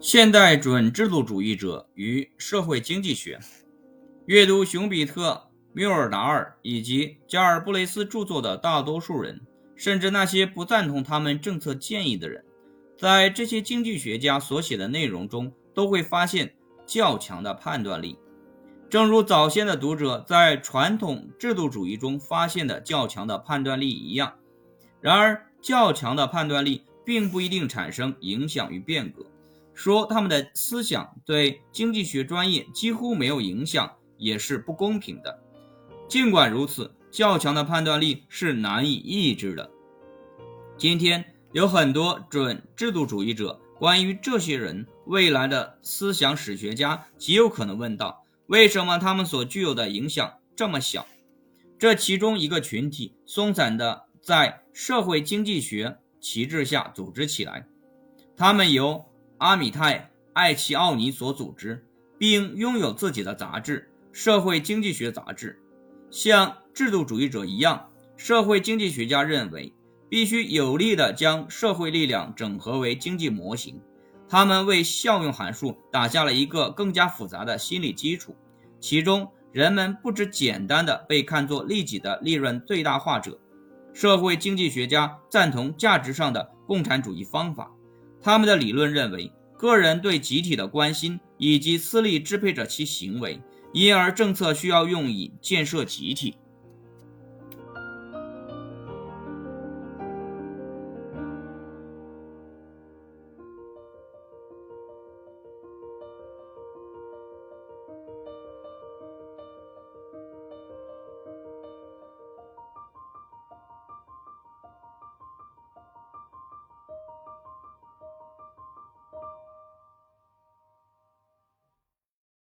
现代准制度主义者与社会经济学。阅读熊彼特、缪尔达尔以及加尔布雷斯著作的大多数人，甚至那些不赞同他们政策建议的人，在这些经济学家所写的内容中，都会发现较强的判断力，正如早先的读者在传统制度主义中发现的较强的判断力一样。然而，较强的判断力并不一定产生影响与变革。说他们的思想对经济学专业几乎没有影响，也是不公平的。尽管如此，较强的判断力是难以抑制的。今天有很多准制度主义者关于这些人未来的思想史学家极有可能问道：为什么他们所具有的影响这么小？这其中一个群体松散的在社会经济学旗帜下组织起来，他们由。阿米泰·艾奇奥尼所组织，并拥有自己的杂志《社会经济学杂志》。像制度主义者一样，社会经济学家认为必须有力地将社会力量整合为经济模型。他们为效用函数打下了一个更加复杂的心理基础，其中人们不只简单的被看作利己的利润最大化者。社会经济学家赞同价值上的共产主义方法。他们的理论认为，个人对集体的关心以及私利支配着其行为，因而政策需要用以建设集体。